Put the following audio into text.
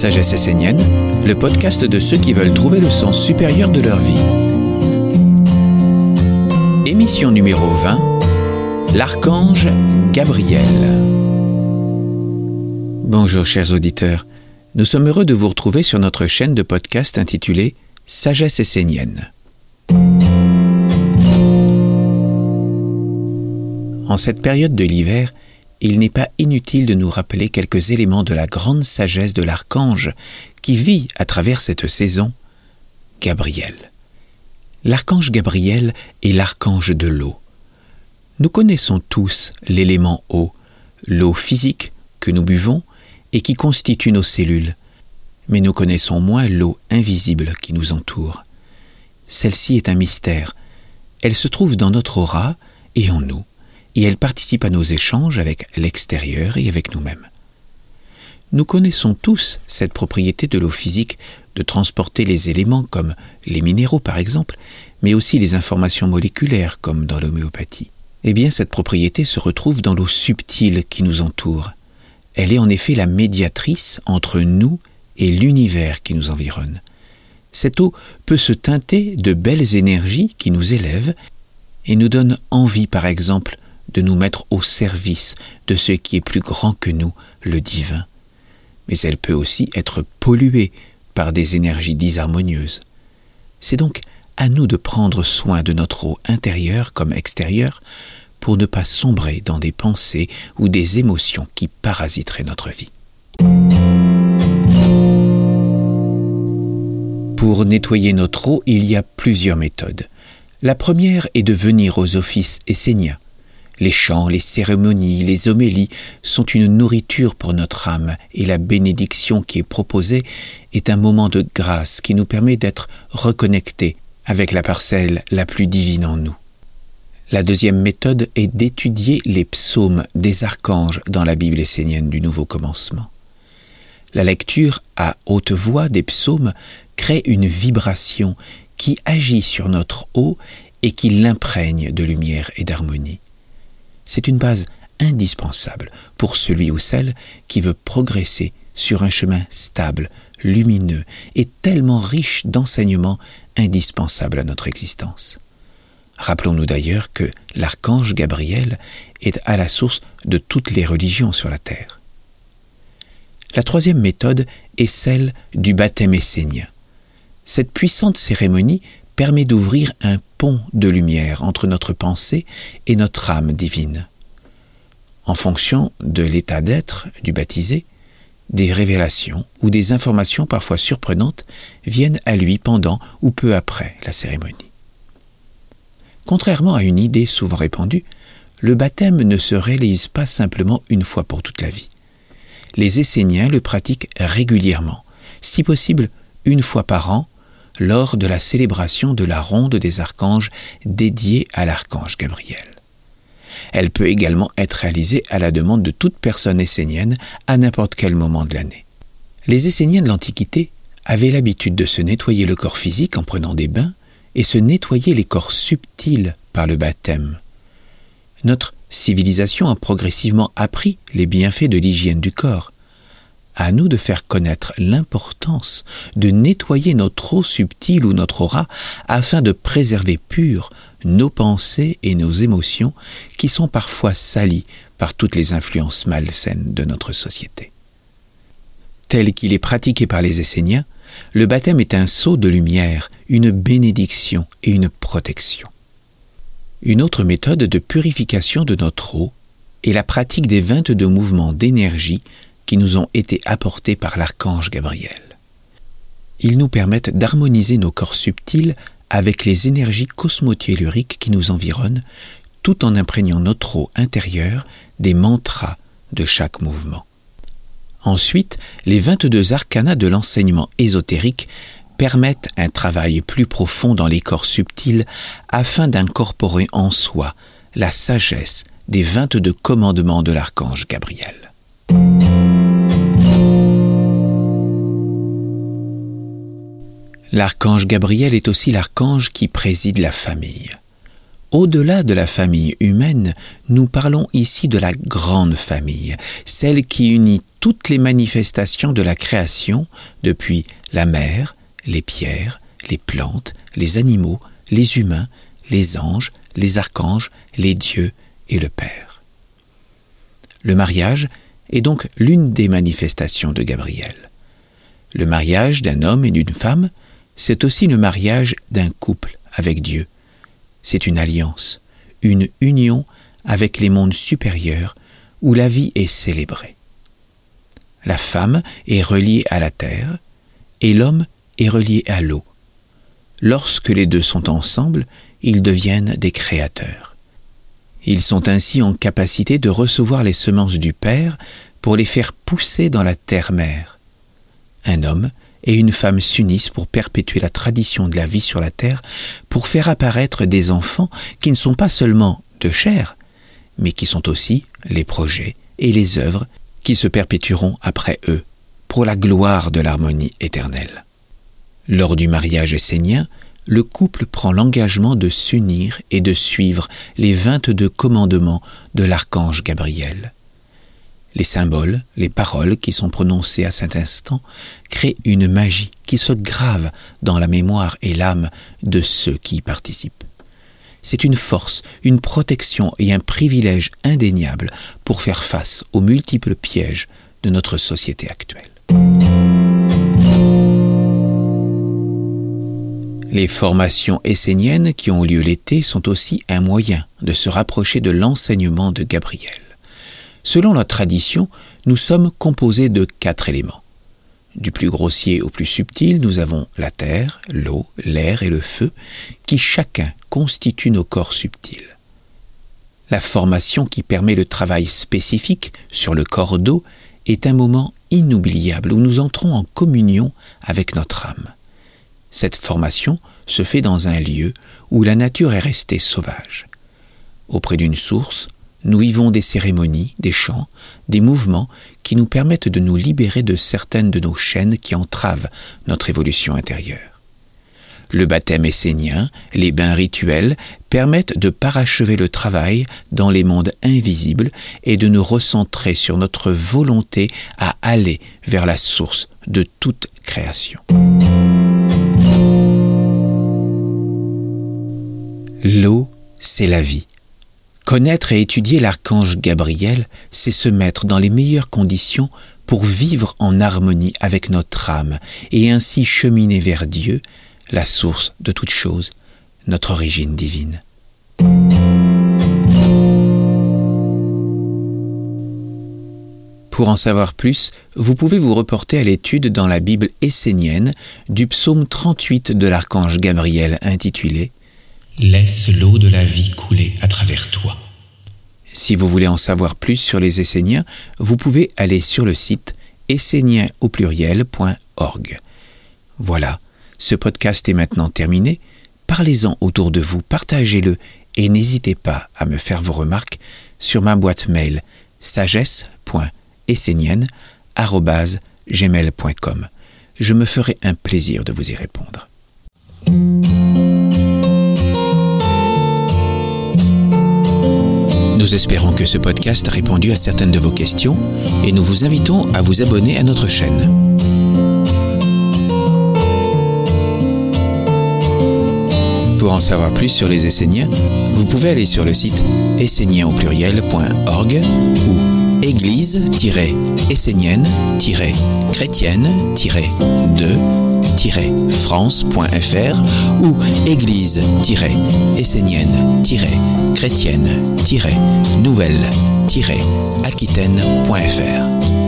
Sagesse essénienne, le podcast de ceux qui veulent trouver le sens supérieur de leur vie. Émission numéro 20 L'archange Gabriel. Bonjour chers auditeurs, nous sommes heureux de vous retrouver sur notre chaîne de podcast intitulée Sagesse essénienne. En cette période de l'hiver, il n'est pas inutile de nous rappeler quelques éléments de la grande sagesse de l'archange qui vit à travers cette saison, Gabriel. L'archange Gabriel est l'archange de l'eau. Nous connaissons tous l'élément eau, l'eau physique que nous buvons et qui constitue nos cellules, mais nous connaissons moins l'eau invisible qui nous entoure. Celle-ci est un mystère. Elle se trouve dans notre aura et en nous et elle participe à nos échanges avec l'extérieur et avec nous-mêmes. Nous connaissons tous cette propriété de l'eau physique de transporter les éléments comme les minéraux par exemple, mais aussi les informations moléculaires comme dans l'homéopathie. Eh bien, cette propriété se retrouve dans l'eau subtile qui nous entoure. Elle est en effet la médiatrice entre nous et l'univers qui nous environne. Cette eau peut se teinter de belles énergies qui nous élèvent et nous donnent envie, par exemple, de nous mettre au service de ce qui est plus grand que nous, le divin. Mais elle peut aussi être polluée par des énergies disharmonieuses. C'est donc à nous de prendre soin de notre eau intérieure comme extérieure pour ne pas sombrer dans des pensées ou des émotions qui parasiteraient notre vie. Pour nettoyer notre eau, il y a plusieurs méthodes. La première est de venir aux offices esséniens, les chants, les cérémonies, les homélies sont une nourriture pour notre âme et la bénédiction qui est proposée est un moment de grâce qui nous permet d'être reconnectés avec la parcelle la plus divine en nous. La deuxième méthode est d'étudier les psaumes des archanges dans la Bible essénienne du Nouveau Commencement. La lecture à haute voix des psaumes crée une vibration qui agit sur notre eau et qui l'imprègne de lumière et d'harmonie. C'est une base indispensable pour celui ou celle qui veut progresser sur un chemin stable, lumineux et tellement riche d'enseignements indispensables à notre existence. Rappelons-nous d'ailleurs que l'archange Gabriel est à la source de toutes les religions sur la terre. La troisième méthode est celle du baptême essénien. Cette puissante cérémonie permet d'ouvrir un de lumière entre notre pensée et notre âme divine. En fonction de l'état d'être du baptisé, des révélations ou des informations parfois surprenantes viennent à lui pendant ou peu après la cérémonie. Contrairement à une idée souvent répandue, le baptême ne se réalise pas simplement une fois pour toute la vie. Les Esséniens le pratiquent régulièrement, si possible une fois par an lors de la célébration de la ronde des archanges dédiée à l'archange Gabriel. Elle peut également être réalisée à la demande de toute personne essénienne à n'importe quel moment de l'année. Les Esséniens de l'Antiquité avaient l'habitude de se nettoyer le corps physique en prenant des bains et se nettoyer les corps subtils par le baptême. Notre civilisation a progressivement appris les bienfaits de l'hygiène du corps à nous de faire connaître l'importance de nettoyer notre eau subtile ou notre aura afin de préserver pures nos pensées et nos émotions qui sont parfois salies par toutes les influences malsaines de notre société. Tel qu'il est pratiqué par les Esséniens, le baptême est un sceau de lumière, une bénédiction et une protection. Une autre méthode de purification de notre eau est la pratique des 22 mouvements d'énergie qui nous ont été apportés par l'archange Gabriel. Ils nous permettent d'harmoniser nos corps subtils avec les énergies cosmotelluriques qui nous environnent, tout en imprégnant notre eau intérieure des mantras de chaque mouvement. Ensuite, les 22 arcanas de l'enseignement ésotérique permettent un travail plus profond dans les corps subtils afin d'incorporer en soi la sagesse des 22 commandements de l'archange Gabriel. L'archange Gabriel est aussi l'archange qui préside la famille. Au-delà de la famille humaine, nous parlons ici de la grande famille, celle qui unit toutes les manifestations de la création, depuis la mer, les pierres, les plantes, les animaux, les humains, les anges, les archanges, les dieux et le Père. Le mariage est donc l'une des manifestations de Gabriel. Le mariage d'un homme et d'une femme, c'est aussi le mariage d'un couple avec Dieu. C'est une alliance, une union avec les mondes supérieurs où la vie est célébrée. La femme est reliée à la terre et l'homme est relié à l'eau. Lorsque les deux sont ensemble, ils deviennent des créateurs. Ils sont ainsi en capacité de recevoir les semences du Père pour les faire pousser dans la terre-mère. Un homme et une femme s'unissent pour perpétuer la tradition de la vie sur la terre, pour faire apparaître des enfants qui ne sont pas seulement de chair, mais qui sont aussi les projets et les œuvres qui se perpétueront après eux, pour la gloire de l'harmonie éternelle. Lors du mariage essénien, le couple prend l'engagement de s'unir et de suivre les vingt-deux commandements de l'archange Gabriel. Les symboles, les paroles qui sont prononcées à cet instant créent une magie qui se grave dans la mémoire et l'âme de ceux qui y participent. C'est une force, une protection et un privilège indéniable pour faire face aux multiples pièges de notre société actuelle. Les formations esséniennes qui ont lieu l'été sont aussi un moyen de se rapprocher de l'enseignement de Gabriel. Selon la tradition, nous sommes composés de quatre éléments. Du plus grossier au plus subtil, nous avons la terre, l'eau, l'air et le feu, qui chacun constituent nos corps subtils. La formation qui permet le travail spécifique sur le corps d'eau est un moment inoubliable où nous entrons en communion avec notre âme. Cette formation se fait dans un lieu où la nature est restée sauvage. Auprès d'une source, nous vivons des cérémonies, des chants, des mouvements qui nous permettent de nous libérer de certaines de nos chaînes qui entravent notre évolution intérieure. Le baptême essénien, les bains rituels permettent de parachever le travail dans les mondes invisibles et de nous recentrer sur notre volonté à aller vers la source de toute création. L'eau, c'est la vie. Connaître et étudier l'archange Gabriel, c'est se mettre dans les meilleures conditions pour vivre en harmonie avec notre âme et ainsi cheminer vers Dieu, la source de toute chose, notre origine divine. Pour en savoir plus, vous pouvez vous reporter à l'étude dans la Bible essénienne du psaume 38 de l'archange Gabriel intitulé Laisse l'eau de la vie couler à travers toi. Si vous voulez en savoir plus sur les Esséniens, vous pouvez aller sur le site essénien au pluriel.org. Voilà, ce podcast est maintenant terminé. Parlez-en autour de vous, partagez-le et n'hésitez pas à me faire vos remarques sur ma boîte mail sagesse.essénienne.gmail.com. Je me ferai un plaisir de vous y répondre. Nous espérons que ce podcast a répondu à certaines de vos questions et nous vous invitons à vous abonner à notre chaîne. Pour en savoir plus sur les Esséniens, vous pouvez aller sur le site essénien au pluriel.org ou église-chrétienne-de-france.fr ou église-essénienne-chrétienne-nouvelle-aquitaine.fr.